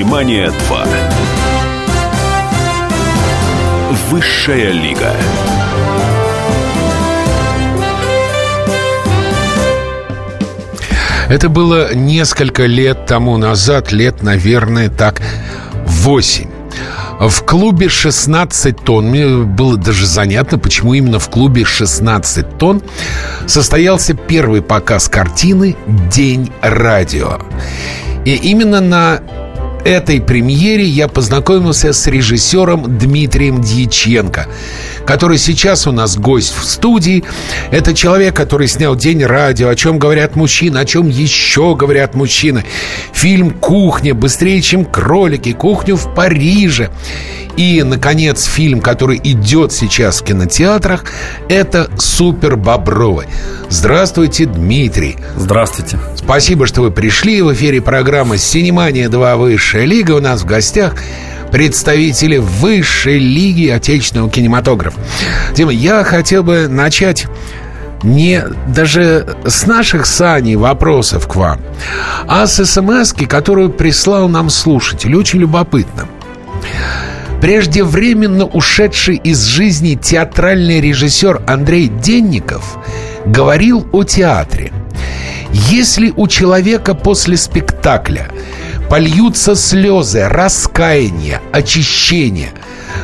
«Синемания 2». Высшая лига. Это было несколько лет тому назад, лет, наверное, так 8. В клубе 16 тонн, мне было даже занятно, почему именно в клубе 16 тонн состоялся первый показ картины «День радио». И именно на этой премьере я познакомился с режиссером Дмитрием Дьяченко, который сейчас у нас гость в студии. Это человек, который снял «День радио», о чем говорят мужчины, о чем еще говорят мужчины. Фильм «Кухня», «Быстрее, чем кролики», «Кухню в Париже». И, наконец, фильм, который идет сейчас в кинотеатрах, это «Супер Бобровы». Здравствуйте, Дмитрий. Здравствуйте. Спасибо, что вы пришли. В эфире программы «Синемания 2. Высшая лига». У нас в гостях представители высшей лиги отечественного кинематографа. Дима, я хотел бы начать не даже с наших саней вопросов к вам, а с смс которую прислал нам слушатель. Очень любопытно. Преждевременно ушедший из жизни театральный режиссер Андрей Денников говорил о театре. Если у человека после спектакля польются слезы, раскаяние, очищение,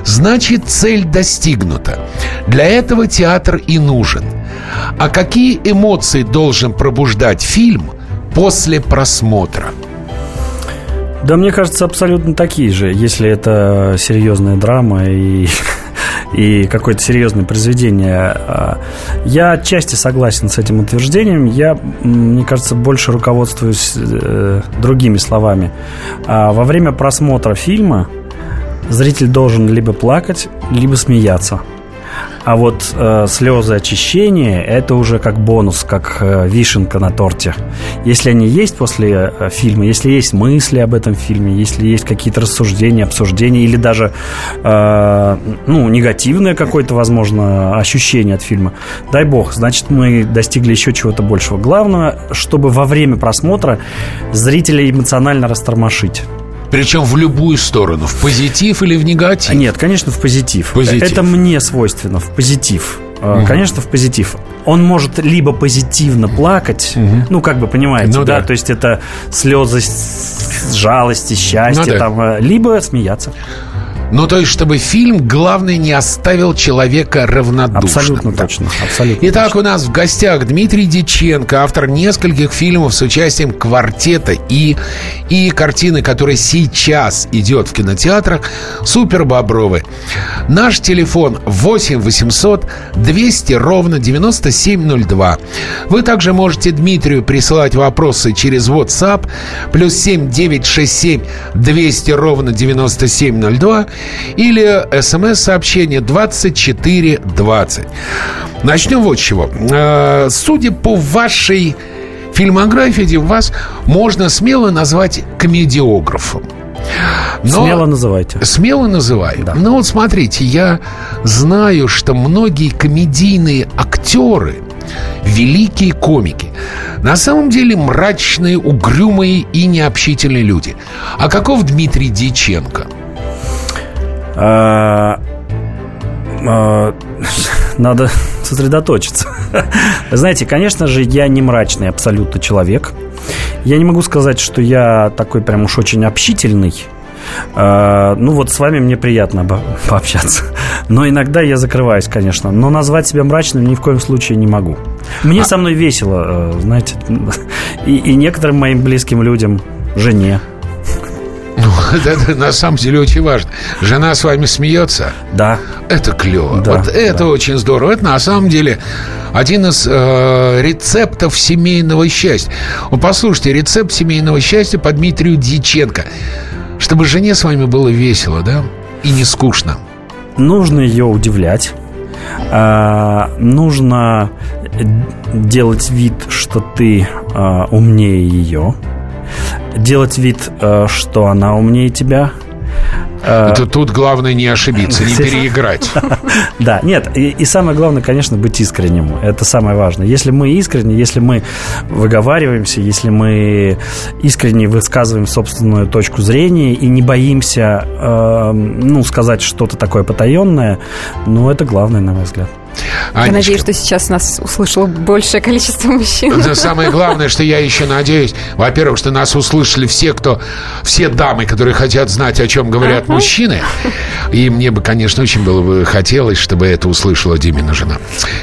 значит цель достигнута. Для этого театр и нужен. А какие эмоции должен пробуждать фильм после просмотра? Да, мне кажется, абсолютно такие же, если это серьезная драма и и какое-то серьезное произведение. Я отчасти согласен с этим утверждением. Я, мне кажется, больше руководствуюсь э, другими словами. А во время просмотра фильма зритель должен либо плакать, либо смеяться – а вот э, слезы очищения это уже как бонус, как э, вишенка на торте. Если они есть после э, фильма, если есть мысли об этом фильме, если есть какие-то рассуждения, обсуждения или даже э, ну, негативное какое-то, возможно, ощущение от фильма, дай бог, значит, мы достигли еще чего-то большего. Главное, чтобы во время просмотра зрителя эмоционально растормошить. Причем в любую сторону, в позитив или в негатив? Нет, конечно, в позитив. позитив. Это мне свойственно, в позитив. Угу. Конечно, в позитив. Он может либо позитивно плакать, угу. ну, как бы понимаете, ну, да? да, то есть это слезы жалости, счастья, ну, да. там, э, либо смеяться. Ну, то есть, чтобы фильм, главное, не оставил человека равнодушным. Абсолютно да. точно. Абсолютно Итак, точно. у нас в гостях Дмитрий Диченко, автор нескольких фильмов с участием квартета и, и картины, которая сейчас идет в кинотеатрах, «Супер Бобровы». Наш телефон 8 800 200 ровно 9702. Вы также можете Дмитрию присылать вопросы через WhatsApp плюс 7 967 200 ровно 9702 или смс-сообщение 2420. Начнем вот с чего. Э, судя по вашей фильмографии, вас можно смело назвать комедиографом. Но, смело называйте. Смело называю. Да. Но вот смотрите, я знаю, что многие комедийные актеры, великие комики, на самом деле мрачные, угрюмые и необщительные люди. А каков Дмитрий Дьяченко? А, а, надо сосредоточиться. Знаете, конечно же, я не мрачный абсолютно человек. Я не могу сказать, что я такой прям уж очень общительный. Uh, ну вот с вами мне приятно пообщаться. Но иногда я закрываюсь, конечно. Но назвать себя мрачным ни в коем случае не могу. Мне а... со мной весело, знаете. И, и некоторым моим близким людям, жене, ну, это на самом деле очень важно. Жена с вами смеется? Да. Это клево. Да, вот это да. очень здорово. Это на самом деле один из э, рецептов семейного счастья. Вот послушайте, рецепт семейного счастья по Дмитрию Дьяченко. Чтобы жене с вами было весело, да? И не скучно. Нужно ее удивлять. А, нужно делать вид, что ты а, умнее ее делать вид, э, что она умнее тебя, Это тут главное не ошибиться, не переиграть. Да, нет, и, и самое главное, конечно, быть искренним. Это самое важное. Если мы искренне, если мы выговариваемся, если мы искренне высказываем собственную точку зрения и не боимся, э, ну, сказать что-то такое потаенное, ну, это главное, на мой взгляд. Анечка. Я надеюсь, что сейчас нас услышало большее количество мужчин. Да, самое главное, что я еще надеюсь, во-первых, что нас услышали все, кто, все дамы, которые хотят знать, о чем говорят uh-huh. мужчины. И мне бы, конечно, очень было бы хотелось, чтобы это услышала Димина жена.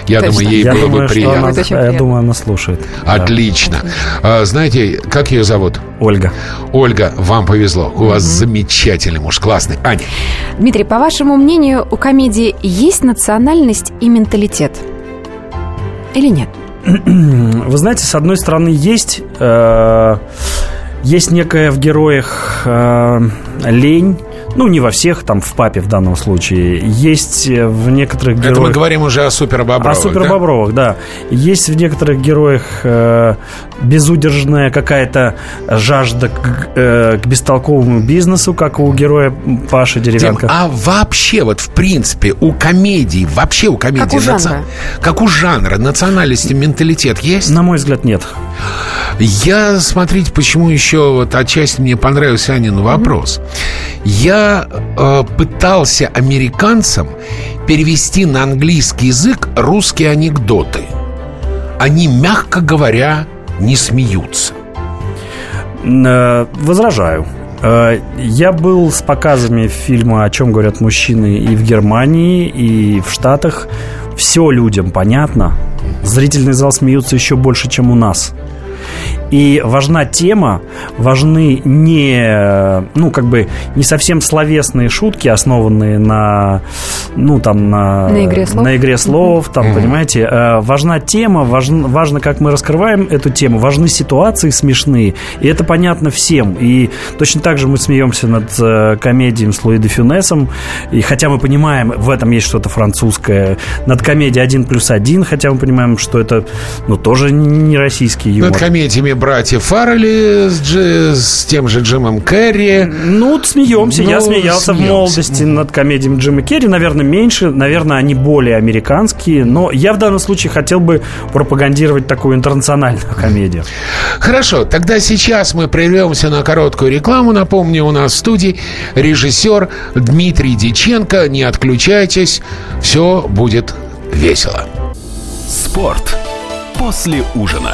Я Точно. думаю, ей я было думаю, бы приятно. Она, я думаю, она слушает. Отлично. Да. Знаете, как ее зовут? Ольга. Ольга, вам повезло. У вас замечательный муж, классный. Аня. Дмитрий, по вашему мнению, у комедии есть национальность и менталитет? Или нет? Вы знаете, с одной стороны, есть, э, есть некая в героях э, лень, ну, не во всех, там, в папе в данном случае. Есть в некоторых героях... Это мы говорим уже о супербобровых, О супербобровых, да? да. Есть в некоторых героях э, безудержная какая-то жажда к, э, к бестолковому бизнесу, как у героя Паши Деревянко. А вообще, вот в принципе, у комедий, вообще у комедии... Как у жанра. Наци... Как у жанра, национальности, менталитет есть? На мой взгляд, нет. Я, смотрите, почему еще вот отчасти мне понравился Анин вопрос. Mm-hmm. Я э, пытался американцам перевести на английский язык русские анекдоты. Они, мягко говоря, не смеются. Э, возражаю. Э, я был с показами фильма «О чем говорят мужчины» и в Германии, и в Штатах. Все людям понятно. Зрительный зал смеются еще больше, чем у нас. И важна тема, важны не, ну, как бы, не совсем словесные шутки, основанные на, ну, там, на, на игре слов, на игре слов там, mm-hmm. понимаете. А важна тема, важно, важно, как мы раскрываем эту тему, важны ситуации смешные, и это понятно всем. И точно так же мы смеемся над э, комедией с Луи де Фюнесом, и хотя мы понимаем, в этом есть что-то французское, над комедией «Один плюс один», хотя мы понимаем, что это, ну, тоже не российский юмор. Над комедиями братьев Фаррелли с, Дж, с тем же Джимом Керри. Ну, смеемся. Ну, Я смеялся смеемся. в молодости над комедиями Джима Керри. Наверное, меньше. Наверное, они более американские. Но я в данном случае хотел бы пропагандировать такую интернациональную комедию. Хорошо. Тогда сейчас мы прервемся на короткую рекламу. Напомню, у нас в студии режиссер Дмитрий Диченко. Не отключайтесь. Все будет весело. Спорт после ужина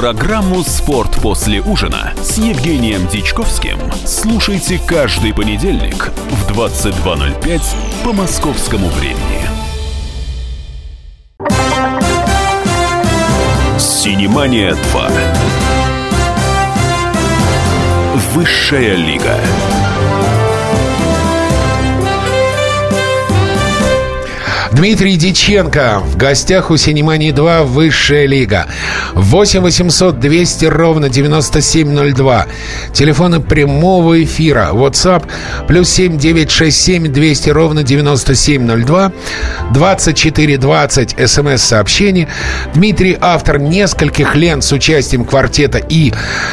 Программу «Спорт после ужина» с Евгением Дичковским слушайте каждый понедельник в 22.05 по московскому времени. «Синемания 2». Высшая лига. Дмитрий Диченко в гостях у Синемании 2 Высшая лига. 8 800 200 ровно 9702. Телефоны прямого эфира. WhatsApp плюс 7 967 200 ровно 9702. 2420 смс-сообщений. Дмитрий автор нескольких лент с участием квартета и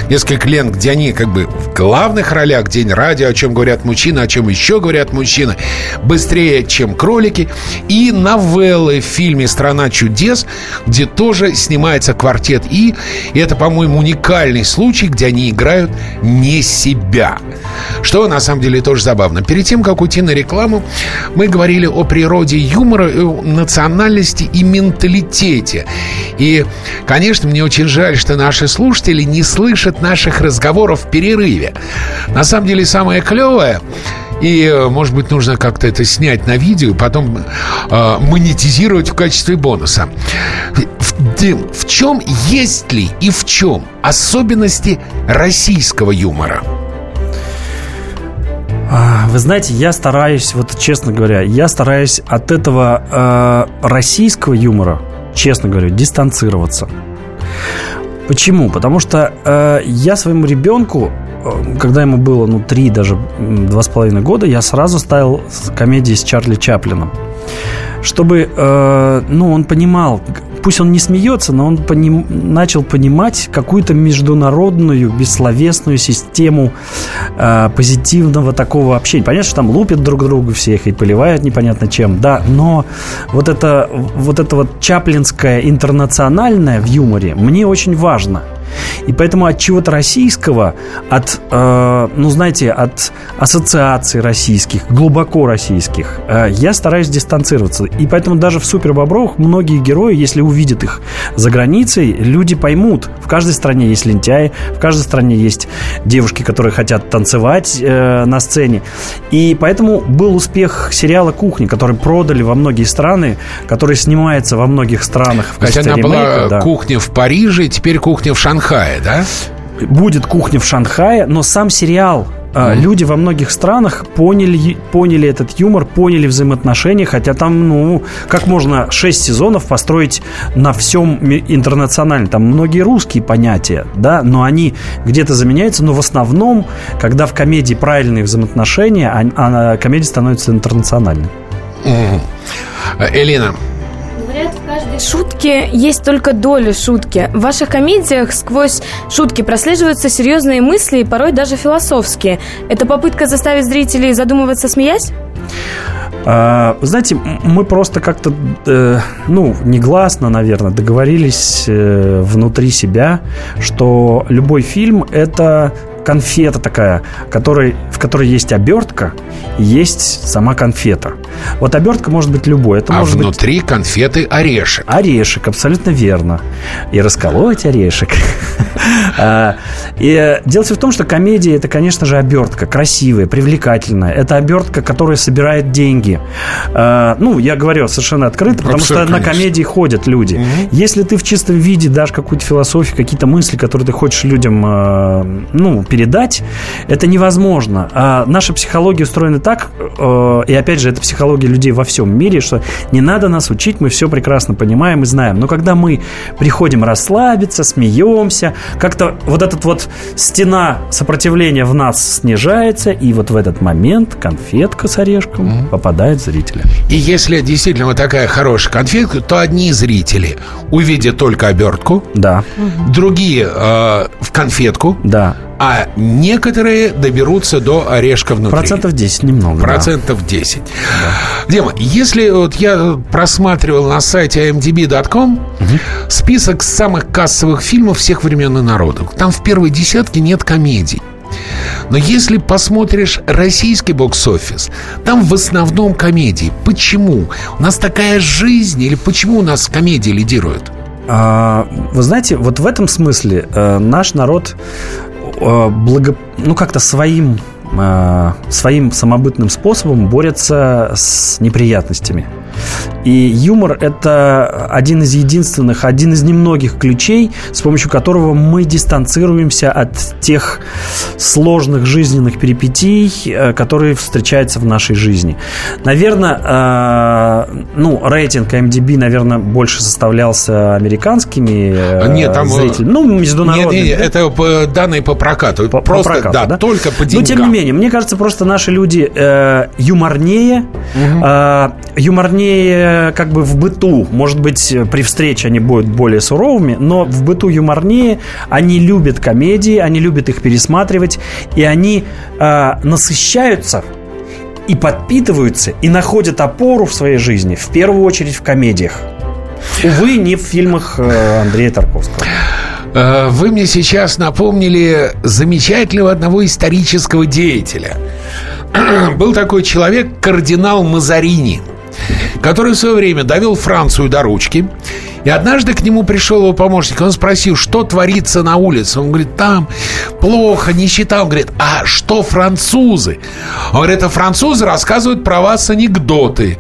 нескольких лент, где они как бы в главных ролях. День радио, о чем говорят мужчины, о чем еще говорят мужчины. Быстрее, чем кролики. И новеллы в фильме «Страна чудес», где тоже снимается квартет И. И это, по-моему, уникальный случай, где они играют не себя. Что, на самом деле, тоже забавно. Перед тем, как уйти на рекламу, мы говорили о природе юмора, о национальности и менталитете. И, конечно, мне очень жаль, что наши слушатели не слышат наших разговоров в перерыве. На самом деле, самое клевое и, э, может быть, нужно как-то это снять на видео и потом э, монетизировать в качестве бонуса. Дим, в чем есть ли и в чем особенности российского юмора? А, вы знаете, я стараюсь, вот честно говоря, я стараюсь от этого э, российского юмора, честно говоря, дистанцироваться. Почему? Потому что э, я своему ребенку, когда ему было, ну, три, даже два с половиной года, я сразу ставил комедии с Чарли Чаплином. Чтобы, э, ну, он понимал, пусть он не смеется, но он поним, начал понимать какую-то международную бессловесную систему э, позитивного такого общения. Понятно, что там лупят друг друга всех и поливают непонятно чем, да, но вот это вот это вот чаплинское интернациональное в юморе мне очень важно – и поэтому от чего-то российского, от, э, ну, знаете, от ассоциаций российских, глубоко российских, э, я стараюсь дистанцироваться. И поэтому даже в «Супер Бобровых» многие герои, если увидят их за границей, люди поймут. В каждой стране есть лентяи, в каждой стране есть девушки, которые хотят танцевать э, на сцене. И поэтому был успех сериала «Кухня», который продали во многие страны, который снимается во многих странах в качестве она ремейка. была да. кухня в Париже, теперь кухня в Шанхае, да? будет кухня в Шанхае, но сам сериал а, Люди во многих странах поняли, поняли этот юмор, поняли взаимоотношения, хотя там, ну, как можно 6 сезонов построить на всем интернационально? Там многие русские понятия, да, но они где-то заменяются, но в основном, когда в комедии правильные взаимоотношения, а, а комедия становится интернациональной. Элина, Говорят, в каждой шутке есть только доля шутки. В ваших комедиях сквозь шутки прослеживаются серьезные мысли и порой даже философские. Это попытка заставить зрителей задумываться, смеясь? А, вы знаете, мы просто как-то, э, ну, негласно, наверное, договорились э, внутри себя, что любой фильм – это конфета такая, которой, в которой есть обертка есть сама конфета. Вот обертка может быть любой. Это а может быть внутри конфеты орешек. Орешек, абсолютно верно. И расколоть орешек. А, И э, дело в том, что комедия это, конечно же, обертка красивая, привлекательная. Это обертка, которая собирает деньги. А, Ну, я говорю совершенно открыто, потому что на комедии ходят люди. Если ты в чистом виде дашь какую-то философию, какие-то мысли, которые ты хочешь людям, э, ну, передать, это невозможно. А наша психология устроена так, э, и опять же, это психология людей во всем мире, что не надо нас учить, мы все прекрасно понимаем и знаем. Но когда мы приходим расслабиться, смеемся, как-то вот этот вот стена сопротивления в нас снижается, и вот в этот момент конфетка с орешком попадает в зрителя. И если действительно вот такая хорошая конфетка, то одни зрители увидят только обертку, Да, другие э, в конфетку, да. А некоторые доберутся до орешка внутри. Процентов 10 немного. да. Процентов 10. Дима, если вот я просматривал на сайте imdb.com список самых кассовых фильмов всех времен и народов, там в первой десятке нет комедий. Но если посмотришь российский бокс-офис, там в основном комедии. Почему? У нас такая жизнь или почему у нас комедии лидируют? А, Вы знаете, вот в этом смысле э, наш народ благо, ну как-то своим э, своим самобытным способом борется с неприятностями. И юмор – это один из единственных, один из немногих ключей, с помощью которого мы дистанцируемся от тех сложных жизненных перипетий, э, которые встречаются в нашей жизни. Наверное, э, ну, рейтинг MDB, наверное, больше составлялся американскими э, Нет, там, э, зрителями. Ну, Нет, международными. нет, это по- данные по прокату. По- по Просто, прокату, да, да? только по Но деньгам. тем не менее, мне кажется, просто наши люди юморнее, э, юморнее как бы в быту. Может быть, при встрече они будут более суровыми, но в быту юморнее. Они любят комедии, они любят их пересматривать, и они э, насыщаются и подпитываются, и находят опору в своей жизни, в первую очередь в комедиях. Увы, не в фильмах э, Андрея Тарковского. Э, Вы мне сейчас напомнили замечательного одного исторического деятеля. Был такой человек, кардинал Мазарини, который в свое время довел Францию до ручки. И однажды к нему пришел его помощник. Он спросил, что творится на улице. Он говорит, там плохо, нищета. Он говорит, а что французы? Он говорит, а французы рассказывают про вас анекдоты.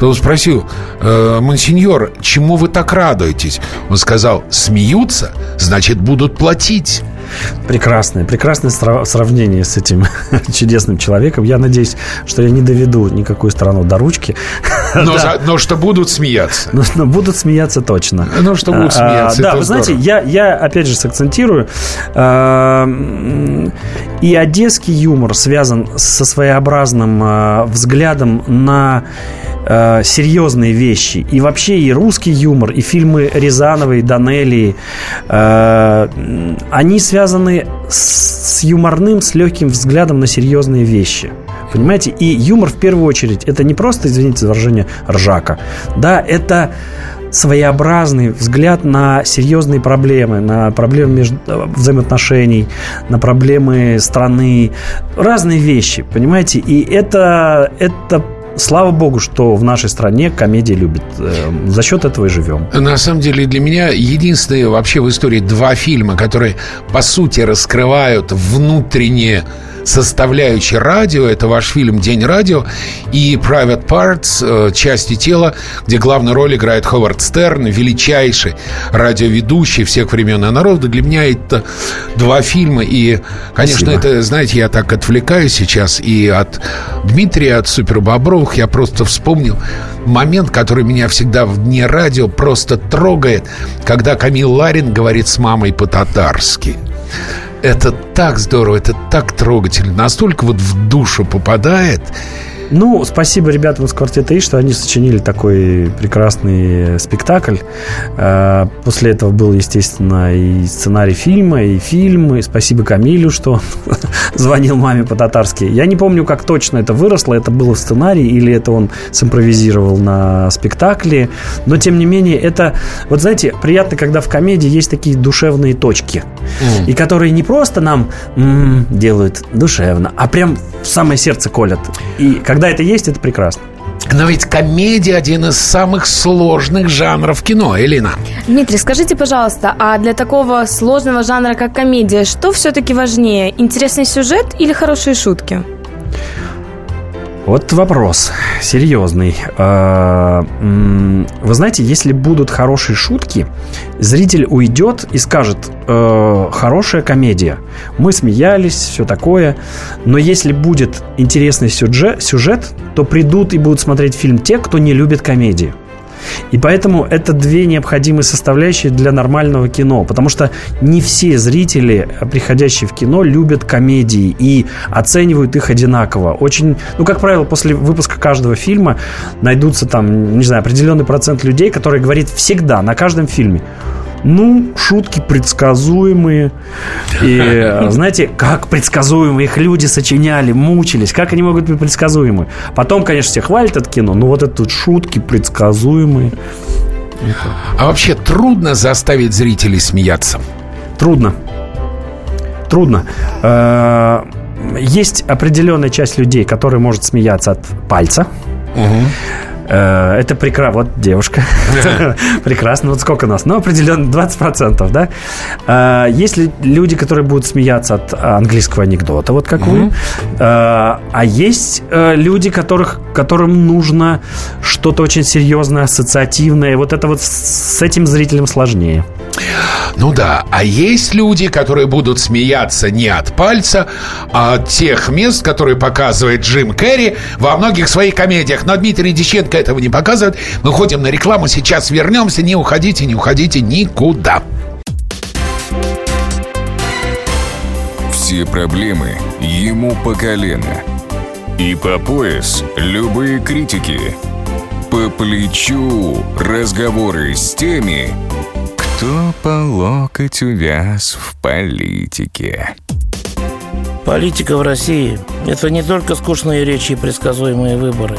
Он спросил, «Э, монсеньор, чему вы так радуетесь? Он сказал, смеются, значит, будут платить. Прекрасное, прекрасное сравнение с этим чудесным человеком. Я надеюсь, что я не доведу никакую страну до ручки. Но, да. за, но что будут смеяться. Но, но будут смеяться точно. Ну, что будут а, смеяться. А, да, вы здорово. знаете, я, я опять же сакцентирую. А, и одесский юмор связан со своеобразным а, взглядом на э, серьезные вещи. И вообще и русский юмор, и фильмы Рязановой, Данелии, э, они связаны с, с юморным, с легким взглядом на серьезные вещи. Понимаете? И юмор в первую очередь это не просто, извините за выражение, ржака. Да, это своеобразный взгляд на серьезные проблемы, на проблемы между, взаимоотношений, на проблемы страны, разные вещи, понимаете? И это, это слава богу, что в нашей стране комедия любит. Э, за счет этого и живем. На самом деле для меня единственные вообще в истории два фильма, которые по сути раскрывают внутреннее составляющей радио. Это ваш фильм «День радио» и «Private Parts», э, «Части тела», где главную роль играет Ховард Стерн, величайший радиоведущий всех времен и народа. Для меня это два фильма. И, конечно, Спасибо. это, знаете, я так отвлекаюсь сейчас. И от Дмитрия, от Супербобровых я просто вспомнил момент, который меня всегда в дне радио просто трогает, когда Камил Ларин говорит с мамой по-татарски. Это так здорово, это так трогательно, настолько вот в душу попадает. Ну, спасибо ребятам из квартета И, что они сочинили такой прекрасный спектакль. А, после этого был, естественно, и сценарий фильма, и фильмы. Спасибо Камилю, что звонил маме по-татарски. Я не помню, как точно это выросло. Это было в сценарии или это он симпровизировал на спектакле. Но, тем не менее, это... Вот знаете, приятно, когда в комедии есть такие душевные точки. Mm. И которые не просто нам м-м, делают душевно, а прям в самое сердце колят. И когда когда это есть, это прекрасно. Но ведь комедия один из самых сложных жанров кино, Элина. Дмитрий, скажите, пожалуйста, а для такого сложного жанра, как комедия, что все-таки важнее? Интересный сюжет или хорошие шутки? Вот вопрос серьезный. А, вы знаете, если будут хорошие шутки, зритель уйдет и скажет, э, хорошая комедия. Мы смеялись, все такое. Но если будет интересный сюжет, то придут и будут смотреть фильм те, кто не любит комедию. И поэтому это две необходимые составляющие для нормального кино. Потому что не все зрители, приходящие в кино, любят комедии и оценивают их одинаково. Очень, ну, как правило, после выпуска каждого фильма найдутся там, не знаю, определенный процент людей, которые говорят всегда на каждом фильме. Ну, шутки предсказуемые. И знаете, как предсказуемые их люди сочиняли, мучились. Как они могут быть предсказуемы? Потом, конечно, все хвалят это кино, но вот это шутки предсказуемые. А вообще трудно заставить зрителей смеяться? Трудно. Трудно. Э, есть определенная часть людей, которая может смеяться от пальца. Угу. Э, это прекрасно. Вот девушка. Прекрасно. Вот сколько нас? Ну, определенно 20%, да? Э, есть люди, которые будут смеяться от английского анекдота, вот как вы? Э, а есть люди, которых, которым нужно что-то очень серьезное, ассоциативное. Вот это вот с этим зрителем сложнее. Ну да, а есть люди, которые будут смеяться не от пальца, а от тех мест, которые показывает Джим Керри во многих своих комедиях. Но Дмитрий Диченко этого не показывает. Мы ходим на рекламу, сейчас вернемся. Не уходите, не уходите никуда. Все проблемы ему по колено. И по пояс любые критики. По плечу разговоры с теми, кто по локоть увяз в политике. Политика в России – это не только скучные речи и предсказуемые выборы.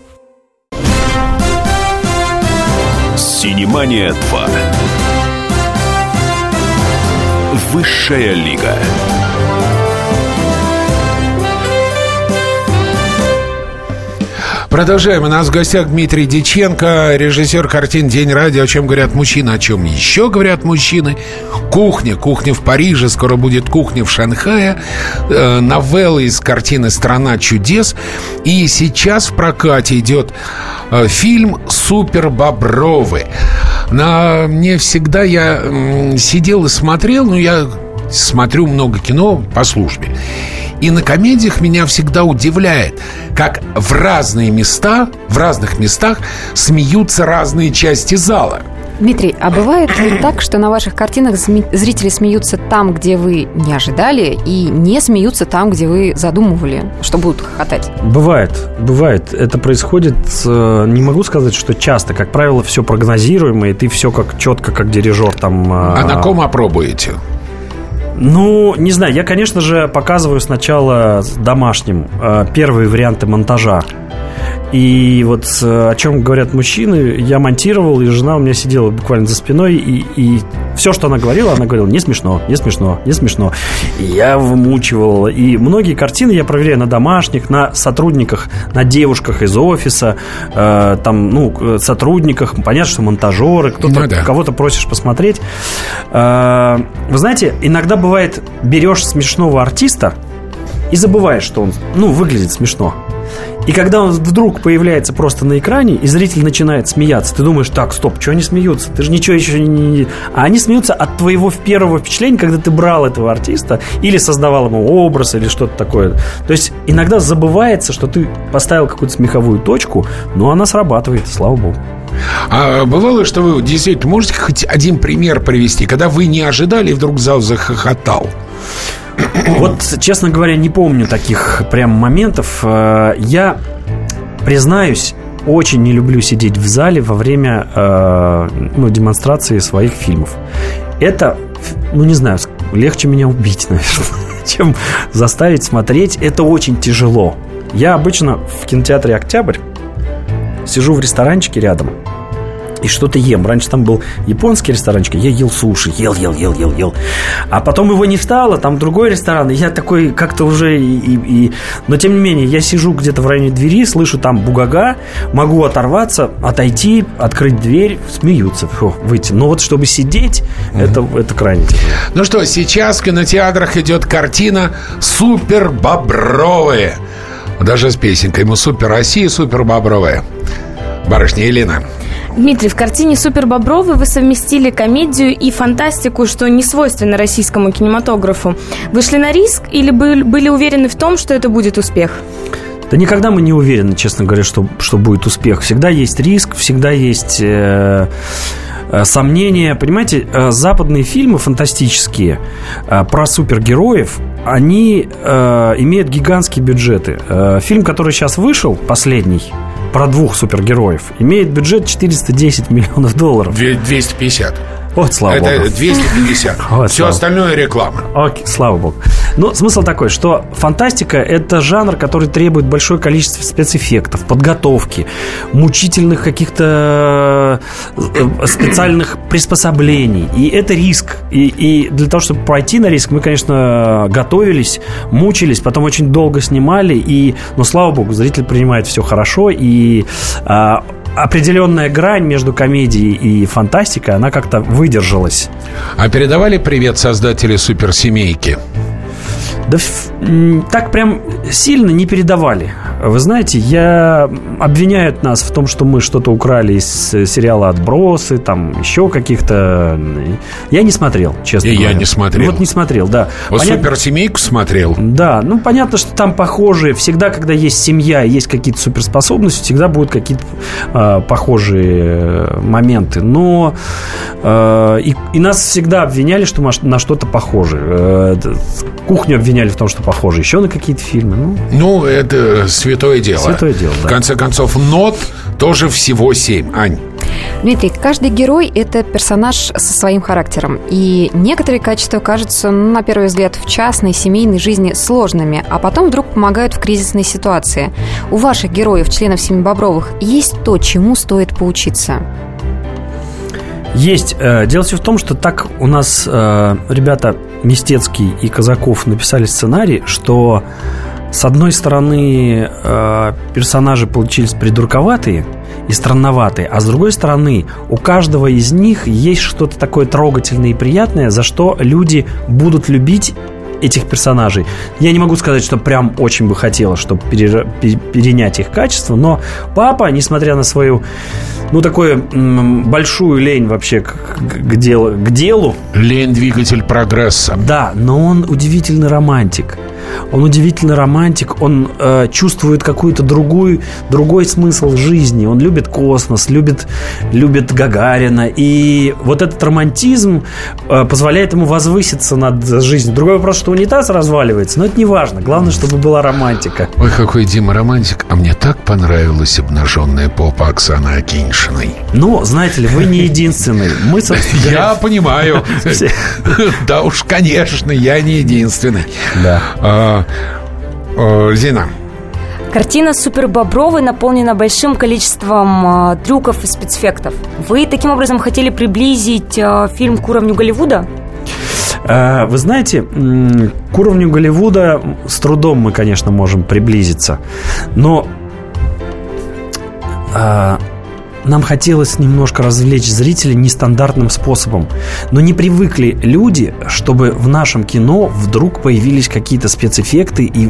Синемания 2. Высшая лига. Продолжаем. У нас в гостях Дмитрий Диченко, режиссер картин «День радио». О чем говорят мужчины, о чем еще говорят мужчины. Кухня. Кухня в Париже. Скоро будет кухня в Шанхае. Э, новеллы из картины «Страна чудес». И сейчас в прокате идет э, фильм «Супер Бобровы». На, мне всегда я м, сидел и смотрел, ну, я смотрю много кино по службе. И на комедиях меня всегда удивляет, как в разные места, в разных местах смеются разные части зала. Дмитрий, а бывает ли так, что на ваших картинах зрители смеются там, где вы не ожидали, и не смеются там, где вы задумывали, что будут хохотать? Бывает, бывает. Это происходит, э, не могу сказать, что часто. Как правило, все прогнозируемо, и ты все как четко, как дирижер там... Э, а на ком опробуете? Ну, не знаю, я, конечно же, показываю сначала домашним э, первые варианты монтажа. И вот о чем говорят мужчины, я монтировал, и жена у меня сидела буквально за спиной, и, и все, что она говорила, она говорила, не смешно, не смешно, не смешно. И я вымучивал. И многие картины я проверяю на домашних, на сотрудниках, на девушках из офиса, э, там, ну, сотрудниках, понятно, что монтажеры, кто-то, ну, да. кого-то просишь посмотреть. Э, вы знаете, иногда бывает, берешь смешного артиста и забываешь, что он, ну, выглядит смешно. И когда он вдруг появляется просто на экране, и зритель начинает смеяться, ты думаешь, так, стоп, что они смеются? Ты же ничего еще не... А они смеются от твоего первого впечатления, когда ты брал этого артиста или создавал ему образ или что-то такое. То есть иногда забывается, что ты поставил какую-то смеховую точку, но она срабатывает, слава богу. А бывало, что вы действительно можете хоть один пример привести, когда вы не ожидали и вдруг зал захохотал? Вот, честно говоря, не помню таких прям моментов. Э, я признаюсь, очень не люблю сидеть в зале во время э, ну, демонстрации своих фильмов. Это, ну не знаю, легче меня убить, наверное, чем заставить смотреть. Это очень тяжело. Я обычно в кинотеатре «Октябрь» сижу в ресторанчике рядом – и что-то ем. Раньше там был японский ресторанчик, я ел суши, ел, ел, ел, ел, ел. А потом его не стало, там другой ресторан, и я такой как-то уже и, и, и... Но тем не менее, я сижу где-то в районе двери, слышу там бугага, могу оторваться, отойти, открыть дверь, смеются, фу, выйти. Но вот чтобы сидеть, mm-hmm. это, это крайне тяжело. Ну что, сейчас в кинотеатрах идет картина «Супер Бобровые». Даже с песенкой «Мы супер Россия, супер Бобровая». Барышня Елена. Дмитрий, в картине «Супер Бобровы» вы совместили комедию и фантастику, что не свойственно российскому кинематографу. Вышли на риск или были уверены в том, что это будет успех? Да никогда мы не уверены, честно говоря, что, что будет успех. Всегда есть риск, всегда есть э, э, сомнения. Понимаете, э, западные фильмы фантастические э, про супергероев, они э, имеют гигантские бюджеты. Фильм, который сейчас вышел, последний, про двух супергероев, имеет бюджет 410 миллионов долларов. 250. Вот, слава Это богу. Это 250. Вот, Все остальное реклама. Окей, слава богу. Но смысл такой, что фантастика – это жанр, который требует большое количество спецэффектов, подготовки, мучительных каких-то э, специальных приспособлений. И это риск. И, и для того, чтобы пройти на риск, мы, конечно, готовились, мучились, потом очень долго снимали. И, но, слава богу, зритель принимает все хорошо. И а, определенная грань между комедией и фантастикой, она как-то выдержалась. А передавали привет создатели суперсемейки? Да так прям сильно не передавали. Вы знаете, я обвиняют нас в том, что мы что-то украли из э, сериала «Отбросы», там еще каких-то... Я не смотрел, честно И говоря. я не смотрел. Вот не смотрел, да. Вот Понят... «Суперсемейку» смотрел. Да, ну понятно, что там похожие. Всегда, когда есть семья есть какие-то суперспособности, всегда будут какие-то э, похожие э, моменты. Но э, и, и нас всегда обвиняли, что мы на что-то похожи. Э, кухню обвиняли в том, что похожи еще на какие-то фильмы. Ну, ну это святое дело. Святое дело, да. В конце концов, нот тоже всего семь. Ань. Дмитрий, каждый герой – это персонаж со своим характером. И некоторые качества кажутся, ну, на первый взгляд, в частной, семейной жизни сложными, а потом вдруг помогают в кризисной ситуации. У ваших героев, членов семьи Бобровых, есть то, чему стоит поучиться? Есть. Э, дело все в том, что так у нас э, ребята Мистецкий и Казаков написали сценарий, что с одной стороны, э, персонажи получились придурковатые и странноватые, а с другой стороны, у каждого из них есть что-то такое трогательное и приятное, за что люди будут любить этих персонажей. Я не могу сказать, что прям очень бы хотелось, чтобы перенять их качество, но папа, несмотря на свою, ну, такую большую лень вообще к, к, делу, к делу. Лень двигатель прогресса. Да, но он удивительный романтик. Он удивительный романтик, он э, чувствует какую-то другую, другой смысл жизни. Он любит космос, любит, любит Гагарина. И вот этот романтизм э, позволяет ему возвыситься над жизнью. Другой вопрос, что унитаз разваливается, но это не важно. Главное, чтобы была романтика. Ой, какой Дима романтик. А мне так понравилась обнаженная попа Оксаны Акиньшиной. Ну, знаете ли, вы не единственный. Мы, Я понимаю. Да уж, конечно, я не единственный. Да. А, а, Зина. Картина «Супер Бобровы» наполнена большим количеством э, трюков и спецэффектов. Вы таким образом хотели приблизить э, фильм к уровню Голливуда? Вы знаете, к уровню Голливуда с трудом мы, конечно, можем приблизиться. Но нам хотелось немножко развлечь зрителей нестандартным способом. Но не привыкли люди, чтобы в нашем кино вдруг появились какие-то спецэффекты и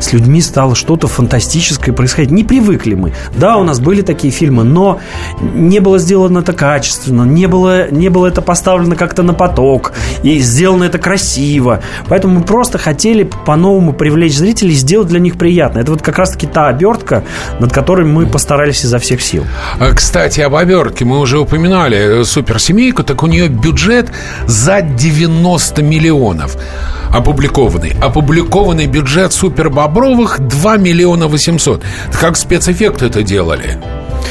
с людьми стало что-то фантастическое происходить. Не привыкли мы. Да, у нас были такие фильмы, но не было сделано это качественно, не было, не было это поставлено как-то на поток, и сделано это красиво. Поэтому мы просто хотели по-новому привлечь зрителей и сделать для них приятно. Это вот как раз-таки та обертка, над которой мы постарались изо всех сил. Кстати, об обертке мы уже упоминали э, суперсемейку, так у нее бюджет за 90 миллионов опубликованный. Опубликованный бюджет Супербобровых 2 миллиона 800. Как спецэффекты это делали?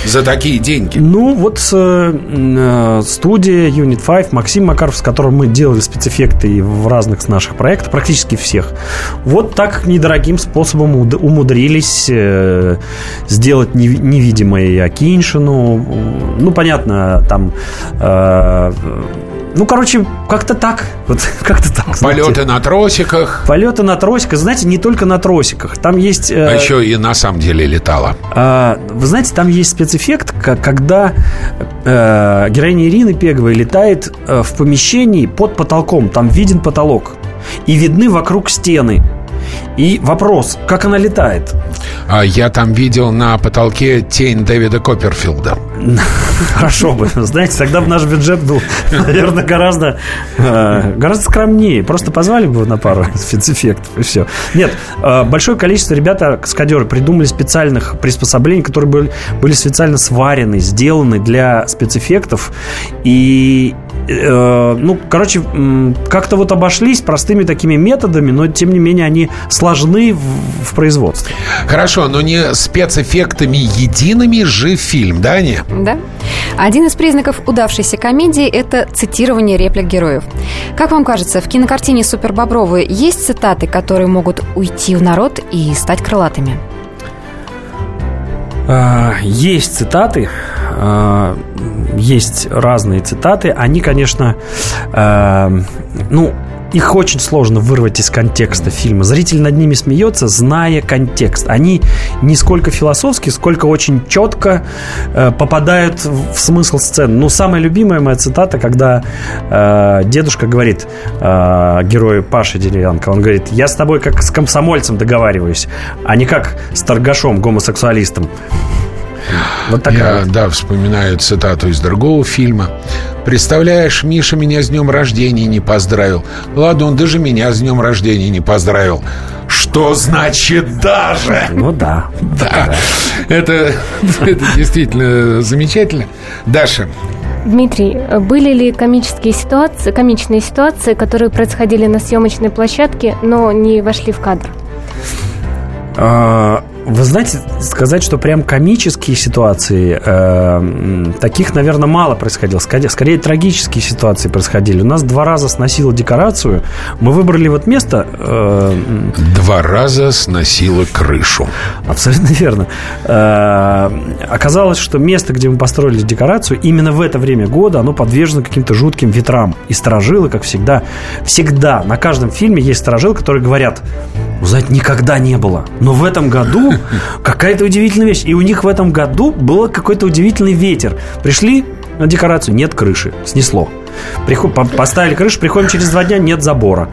За такие деньги? Ну, вот э, э, студия Unit 5, Максим Макаров, с которым мы делали спецэффекты в разных наших проектах, практически всех. Вот так недорогим способом умудрились э, сделать невидимое Акиншину. Ну, понятно, там э, ну, короче, как-то так. Вот как-то так. Полеты знаете. на тросиках. Полеты на тросиках. Знаете, не только на тросиках. Там есть... Э, а еще и на самом деле летала. Э, вы знаете, там есть спецэффект, когда э, героиня Ирины Пеговой летает э, в помещении под потолком. Там виден потолок. И видны вокруг стены. И вопрос, как она летает? А я там видел на потолке тень Дэвида Копперфилда. Хорошо бы. Знаете, тогда бы наш бюджет был, наверное, гораздо, э, гораздо скромнее. Просто позвали бы на пару спецэффектов и все. Нет, э, большое количество ребята, каскадеры, придумали специальных приспособлений, которые были, были специально сварены, сделаны для спецэффектов. И, ну, короче, как-то вот обошлись простыми такими методами, но, тем не менее, они сложны в, в производстве. Хорошо, но не спецэффектами едиными же фильм, да, не? Да. Один из признаков удавшейся комедии – это цитирование реплик героев. Как вам кажется, в кинокартине «Супербобровы» есть цитаты, которые могут уйти в народ и стать крылатыми? А, есть цитаты, а, есть разные цитаты. Они, конечно, а, ну, их очень сложно вырвать из контекста фильма. Зритель над ними смеется, зная контекст. Они не сколько философские, сколько очень четко э, попадают в смысл сцены. Ну, самая любимая моя цитата, когда э, дедушка говорит э, герою Паши Деревянко, он говорит, я с тобой как с комсомольцем договариваюсь, а не как с торгашом, гомосексуалистом. Вот такая. Я, да, вспоминаю цитату из другого фильма. Представляешь, Миша меня с днем рождения не поздравил. Ладно, он даже меня с днем рождения не поздравил. Что значит даже? Ну да. Да. Это, это действительно замечательно. Даша, Дмитрий, были ли комические ситуации, комичные ситуации, которые происходили на съемочной площадке, но не вошли в кадр? А, Вы знаете, сказать, что прям комические ситуации, э, таких, наверное, мало происходило. Скорее, скорее, трагические ситуации происходили. У нас два раза сносило декорацию. Мы выбрали вот место... Э, два раза сносило крышу. Абсолютно верно. Э, оказалось, что место, где мы построили декорацию, именно в это время года оно подвержено каким-то жутким ветрам. И сторожилы, как всегда, всегда на каждом фильме есть сторожил, которые говорят, знаете, никогда не было. Но в этом году какая-то удивительная вещь. И у них в этом году был какой-то удивительный ветер. Пришли на декорацию, нет крыши, снесло. Приход, поставили крышу, приходим через два дня, нет забора.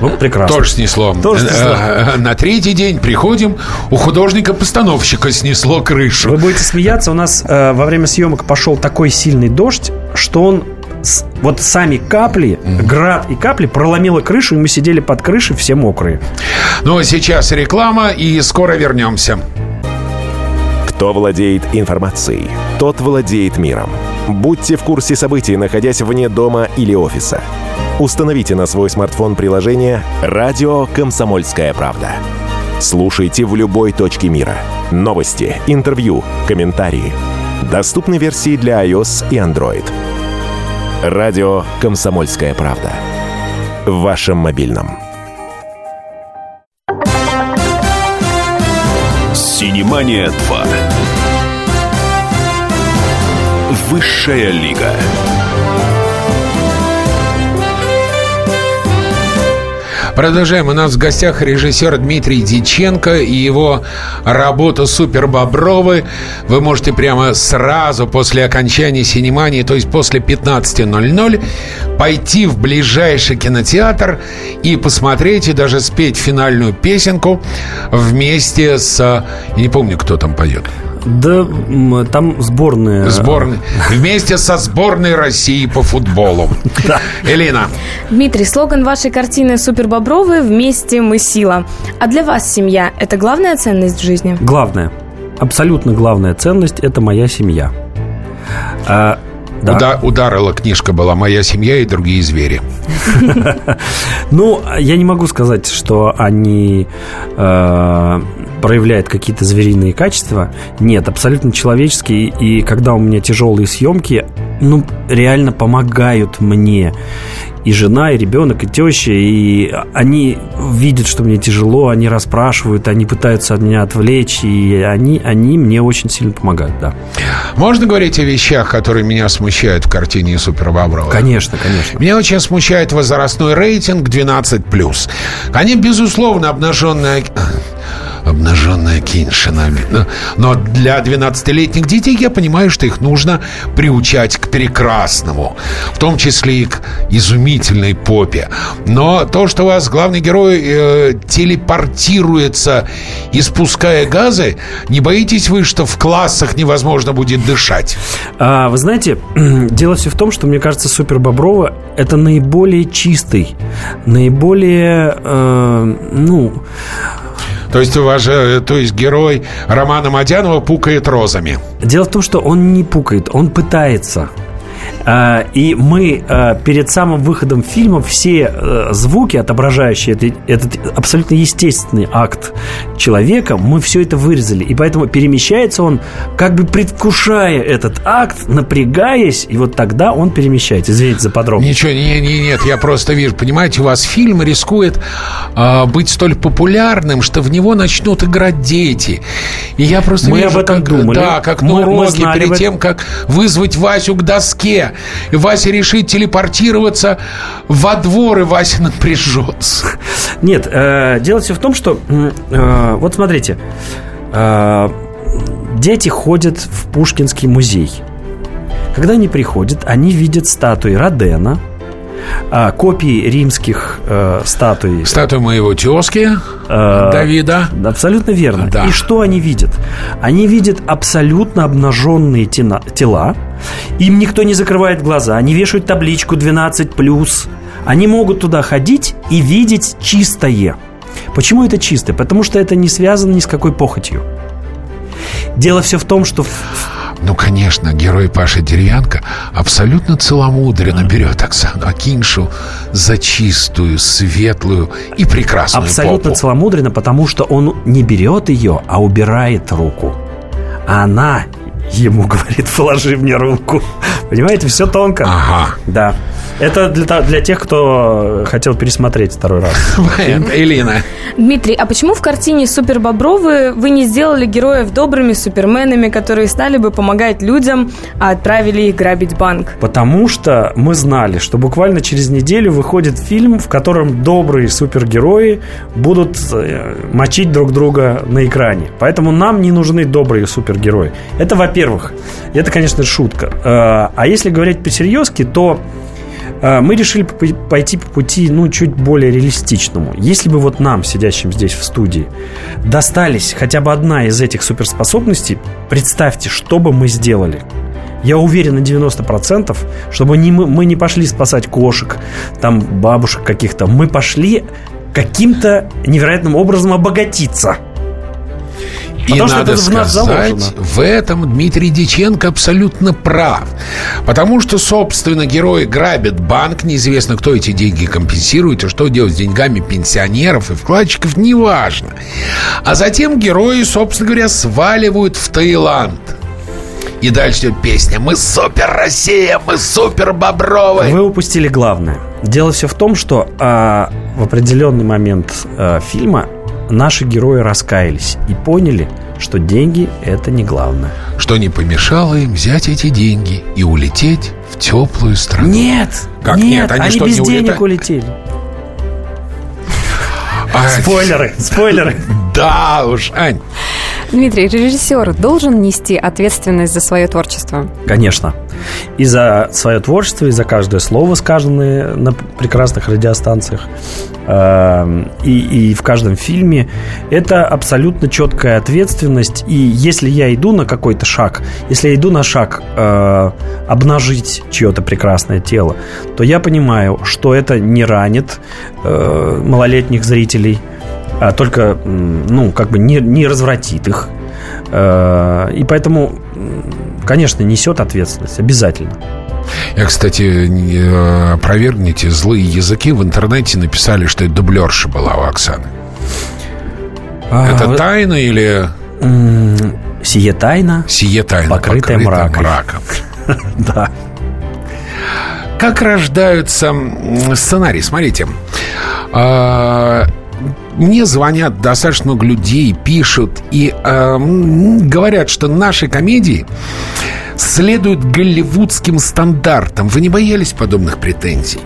Ну, прекрасно. Тоже снесло. Тоже снесло. Э, э, на третий день приходим, у художника-постановщика снесло крышу. Вы будете смеяться, у нас э, во время съемок пошел такой сильный дождь, что он вот сами капли, град и капли проломило крышу, и мы сидели под крышей все мокрые. Ну, а сейчас реклама, и скоро вернемся. Кто владеет информацией, тот владеет миром. Будьте в курсе событий, находясь вне дома или офиса. Установите на свой смартфон приложение «Радио Комсомольская правда». Слушайте в любой точке мира. Новости, интервью, комментарии. Доступны версии для iOS и Android. Радио «Комсомольская правда». В вашем мобильном. «Синемания 2». Высшая лига. Продолжаем. У нас в гостях режиссер Дмитрий Диченко и его работа «Супер Бобровы». Вы можете прямо сразу после окончания синемании, то есть после 15.00, пойти в ближайший кинотеатр и посмотреть и даже спеть финальную песенку вместе с... Я не помню, кто там поет. Да, там сборная. Сборная. Вместе со сборной России по футболу. Да. Элина. Дмитрий, слоган вашей картины «Супер Бобровы» «Вместе мы сила». А для вас семья – это главная ценность в жизни? Главная. Абсолютно главная ценность – это моя семья. А, да. Уда- ударила книжка была «Моя семья и другие звери». Ну, я не могу сказать, что они проявляют какие-то звериные качества. Нет, абсолютно человеческие. И когда у меня тяжелые съемки, ну, реально помогают мне и жена, и ребенок, и теща, и они видят, что мне тяжело, они расспрашивают, они пытаются от меня отвлечь, и они, они мне очень сильно помогают, да. Можно говорить о вещах, которые меня смущают в картине Супер Боброва? Конечно, конечно. Меня очень смущает возрастной рейтинг 12+. Они, безусловно, обнаженные обнаженная киншина. Но для 12-летних детей я понимаю, что их нужно приучать к прекрасному, в том числе и к изумительной попе. Но то, что у вас главный герой э, телепортируется, испуская газы, не боитесь вы, что в классах невозможно будет дышать? А, вы знаете, дело все в том, что мне кажется, Супер Боброва это наиболее чистый, наиболее, э, ну, то есть, ваш, то есть герой Романа Мадянова пукает розами. Дело в том, что он не пукает, он пытается. А, и мы а, перед самым выходом фильма все э, звуки, отображающие этот, абсолютно естественный акт человека, мы все это вырезали. И поэтому перемещается он, как бы предвкушая этот акт, напрягаясь, и вот тогда он перемещается. Извините за подробности. Ничего, не, не, нет, я просто вижу. Понимаете, у вас фильм рискует э, быть столь популярным, что в него начнут играть дети. И я просто мы вижу, об этом как, думали. Да, как на уроке перед тем, как вызвать Васю к доске и Вася решит телепортироваться во двор, и Вася напряжется. Нет, э, дело все в том, что... Э, вот смотрите. Э, дети ходят в Пушкинский музей. Когда они приходят, они видят статуи Родена, а, копии римских э, статуй. Статуи моего тезки э, Давида. Абсолютно верно. Да. И что они видят? Они видят абсолютно обнаженные тена, тела. Им никто не закрывает глаза. Они вешают табличку 12+. Они могут туда ходить и видеть чистое. Почему это чистое? Потому что это не связано ни с какой похотью. Дело все в том, что Ну, конечно, герой Паша Деревянко абсолютно целомудренно берет Оксану Акиншу за чистую, светлую и прекрасную Абсолютно попу. целомудренно, потому что он не берет ее, а убирает руку. А она ему говорит, положи мне руку. Понимаете, все тонко. Ага. Да. Это для, для тех, кто хотел пересмотреть второй раз. Элина. Дмитрий, а почему в картине «Супер Бобровы» вы не сделали героев добрыми суперменами, которые стали бы помогать людям, а отправили их грабить банк? Потому что мы знали, что буквально через неделю выходит фильм, в котором добрые супергерои будут э, мочить друг друга на экране. Поэтому нам не нужны добрые супергерои. Это во-первых. Это, конечно, шутка. Э, А если говорить по-серьезки, то мы решили по- пойти по пути, ну, чуть более реалистичному. Если бы вот нам, сидящим здесь в студии, достались хотя бы одна из этих суперспособностей, представьте, что бы мы сделали. Я уверен на 90%, чтобы не мы, мы не пошли спасать кошек, там бабушек каких-то. Мы пошли каким-то невероятным образом обогатиться. И Потому что надо это в нас сказать, заложено. в этом Дмитрий Диченко абсолютно прав. Потому что, собственно, герои грабят банк, неизвестно, кто эти деньги компенсирует, и что делать с деньгами пенсионеров и вкладчиков, неважно. А затем герои, собственно говоря, сваливают в Таиланд. И дальше идет песня «Мы супер Россия, мы супер Бобровы». Вы упустили главное. Дело все в том, что а, в определенный момент а, фильма наши герои раскаялись и поняли, что деньги это не главное. Что не помешало им взять эти деньги и улететь в теплую страну. Нет! Как нет? Они Они, что, без не денег улетели. А, Спойлеры, спойлеры. Да уж, Ань. Дмитрий, режиссер должен нести ответственность за свое творчество? Конечно. И за свое творчество, и за каждое слово, сказанное на прекрасных радиостанциях, эм, и, и в каждом фильме, это абсолютно четкая ответственность. И если я иду на какой-то шаг, если я иду на шаг э, обнажить чье-то прекрасное тело, то я понимаю, что это не ранит э, малолетних зрителей, а только, ну, как бы не, не развратит их. Э, И поэтому, конечно, несет ответственность, обязательно. Я, кстати, э, опровергните злые языки. В интернете написали, что это дублерша была у Оксаны. Это А, тайна или Сие тайна. сие тайна, Покрытая мраком. мраком? Да. Как рождаются сценарии? Смотрите. А, Мне звонят достаточно много людей, пишут и м, говорят, что наши комедии следуют голливудским стандартам. Вы не боялись подобных претензий?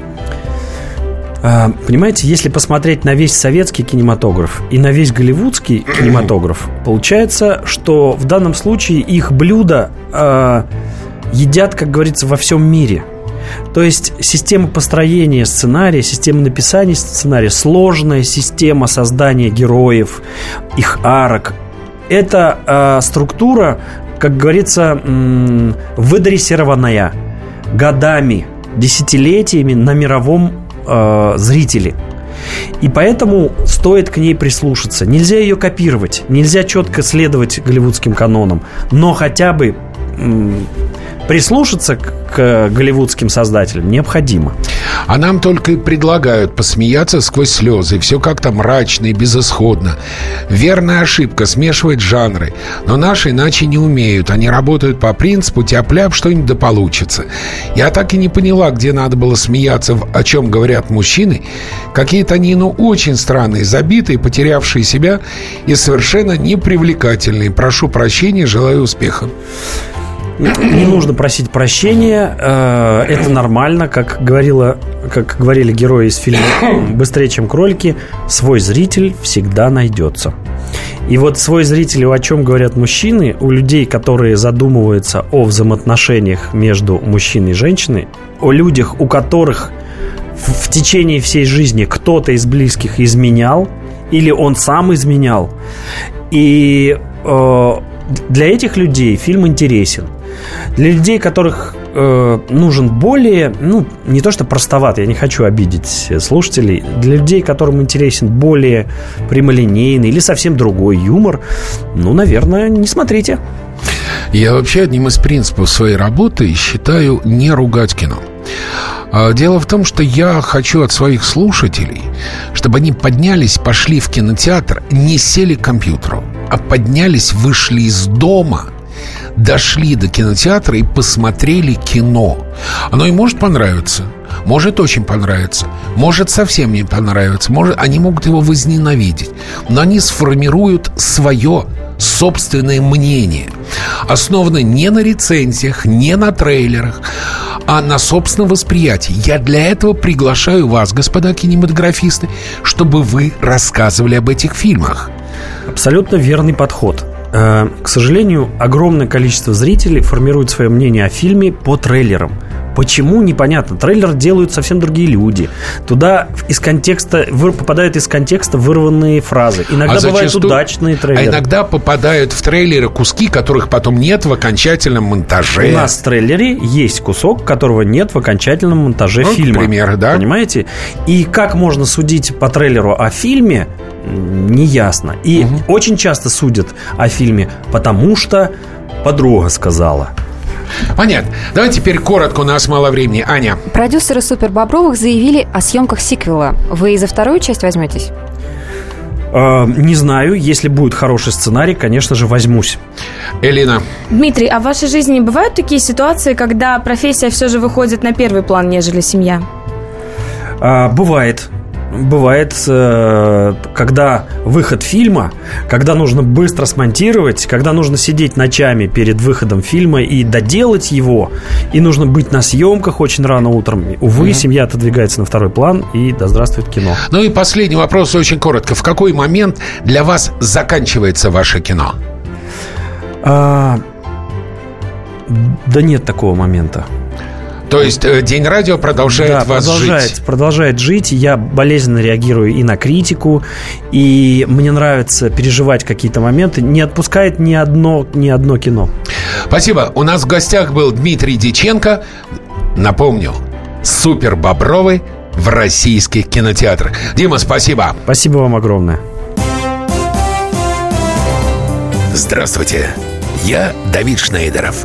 А, Понимаете, если посмотреть на весь советский кинематограф и на весь голливудский кинематограф, получается, что в данном случае их блюда а, едят, как говорится, во всем мире. То есть система построения сценария, система написания сценария, сложная система создания героев, их арок. Это а, структура, как говорится, выдрессированная годами, десятилетиями на мировом э, зрителе. И поэтому стоит к ней прислушаться. Нельзя ее копировать, нельзя четко следовать голливудским канонам, но хотя бы прислушаться к, к голливудским создателям необходимо. А нам только и предлагают посмеяться сквозь слезы. Все как-то мрачно и безысходно. Верная ошибка смешивает жанры. Но наши иначе не умеют. Они работают по принципу «тяп-ляп, что-нибудь да получится». Я так и не поняла, где надо было смеяться, о чем говорят мужчины. Какие-то они, ну, очень странные, забитые, потерявшие себя и совершенно непривлекательные. Прошу прощения, желаю успеха. Не нужно просить прощения, э, это нормально, как говорила, как говорили герои из фильма «Быстрее, чем кролики», свой зритель всегда найдется. И вот свой зритель, о чем говорят мужчины, у людей, которые задумываются о взаимоотношениях между мужчиной и женщиной, о людях, у которых в, течение всей жизни кто-то из близких изменял, или он сам изменял. И э, для этих людей фильм интересен. Для людей, которых э, нужен более, ну, не то что простоватый, я не хочу обидеть слушателей, для людей, которым интересен более прямолинейный или совсем другой юмор, ну, наверное, не смотрите. Я вообще одним из принципов своей работы считаю не ругать кино. А, Дело в том, что я хочу от своих слушателей, чтобы они поднялись, пошли в кинотеатр, не сели к компьютеру, а поднялись, вышли из дома, дошли до кинотеатра и посмотрели кино. Оно им может понравиться, может очень понравиться, может совсем не понравиться, может они могут его возненавидеть, но они сформируют свое собственное мнение, основанное не на рецензиях, не на трейлерах, а на собственном восприятии. Я для этого приглашаю вас, господа кинематографисты, чтобы вы рассказывали об этих фильмах. Абсолютно верный подход. Э, К сожалению, огромное количество зрителей формирует свое мнение о фильме по трейлерам. Почему, непонятно. Трейлер делают совсем другие люди. Туда из контекста выр- попадают из контекста вырванные фразы. Иногда А бывают зачастую- удачные А трейлеры. иногда попадают в трейлеры куски, которых потом нет в окончательном монтаже. У нас в трейлере есть кусок, которого нет в окончательном монтаже Ну, фильма. примеру, да. Понимаете? И как можно судить по трейлеру о фильме, неясно. И очень часто судят о фильме, потому что подруга сказала. Понятно. Давай теперь коротко, у нас мало времени. Аня. Продюсеры «Супер Бобровых» заявили о съемках сиквела. Вы и за вторую часть возьметесь? Э, не знаю, если будет хороший сценарий, конечно же, возьмусь. Элина. Дмитрий, а в вашей жизни бывают такие ситуации, когда профессия все же выходит на первый план, нежели семья? А, бывает. Бывает, э, когда выход фильма, когда нужно быстро смонтировать, когда нужно сидеть ночами перед выходом фильма и доделать его, и нужно быть на съемках очень рано утром. Увы, семья отодвигается на второй план, и да здравствует кино. Ну и последний вопрос очень коротко. В какой момент для вас заканчивается ваше кино? А, да нет такого момента. То есть э, День радио продолжает Да, вас продолжает, жить. продолжает жить. Я болезненно реагирую и на критику, и мне нравится переживать какие-то моменты. Не отпускает ни одно, ни одно кино. Спасибо. У нас в гостях был Дмитрий Диченко. Напомню, супер Бобровы в российских кинотеатрах. Дима, спасибо. Спасибо вам огромное. Здравствуйте, я Давид Шнейдеров.